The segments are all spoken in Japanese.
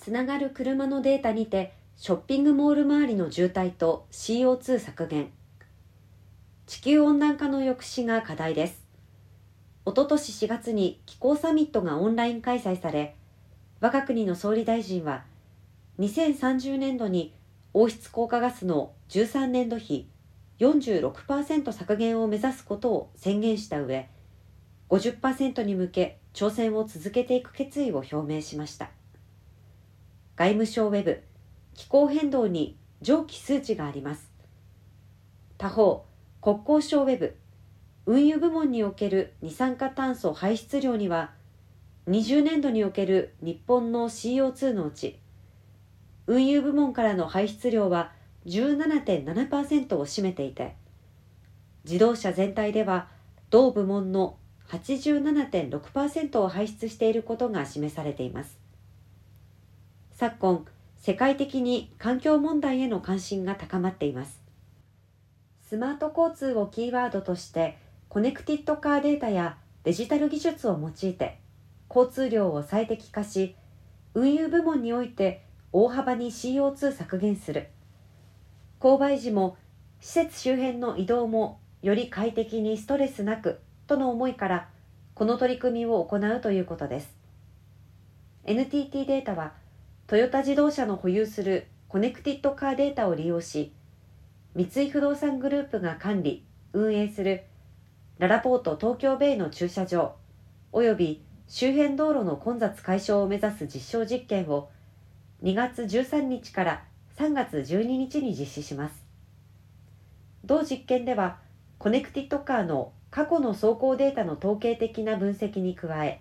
つながる車のデータにてショッピングモール周りの渋滞と CO2 削減。地球温暖化の抑止が課題です。おととし4月に気候サミットがオンライン開催され我が国の総理大臣は2030年度に温室効果ガスの13年度比46%削減を目指すことを宣言した上50%に向け挑戦を続けていく決意を表明しました。外務省ウェブ気候変動に上記数値があります。他方国交省ウェブ運輸部門における二酸化炭素排出量には20年度における日本の CO2 のうち運輸部門からの排出量は17.7%を占めていて自動車全体では同部門の87.6%を排出していることが示されています。昨今世界的に環境問題への関心が高まっています。スマート交通をキーワードとしてコネクティッドカーデータやデジタル技術を用いて交通量を最適化し運輸部門において大幅に CO2 削減する。購買時も施設周辺の移動もより快適にストレスなくとの思いからこの取り組みを行うということです。NTT データはトヨタ自動車の保有するコネクティッドカーデータを利用し三井不動産グループが管理運営するララポート東京ベイの駐車場および周辺道路の混雑解消を目指す実証実験を2月13日から3月12日に実施します。同実験ではコネクティッドカーの過去の走行データの統計的な分析に加え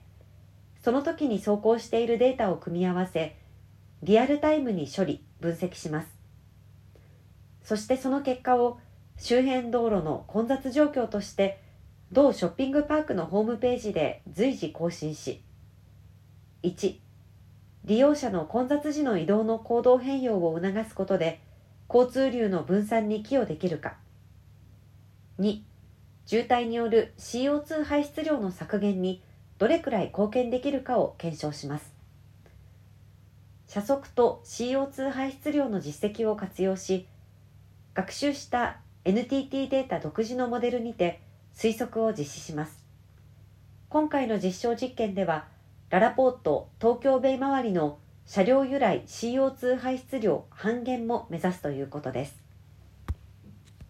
その時に走行しているデータを組み合わせリアルタイムに処理分析します。そしてその結果を周辺道路の混雑状況として同ショッピングパークのホームページで随時更新し1利用者の混雑時の移動の行動変容を促すことで交通流の分散に寄与できるか。2渋滞による CO2 排出量の削減にどれくらい貢献できるかを検証します。車速と CO2 排出量の実績を活用し学習した NTT データ独自のモデルにて推測を実施します。今回の実証実験ではララポート東京ベイ周りの車両由来 CO2 排出量半減も目指すということです。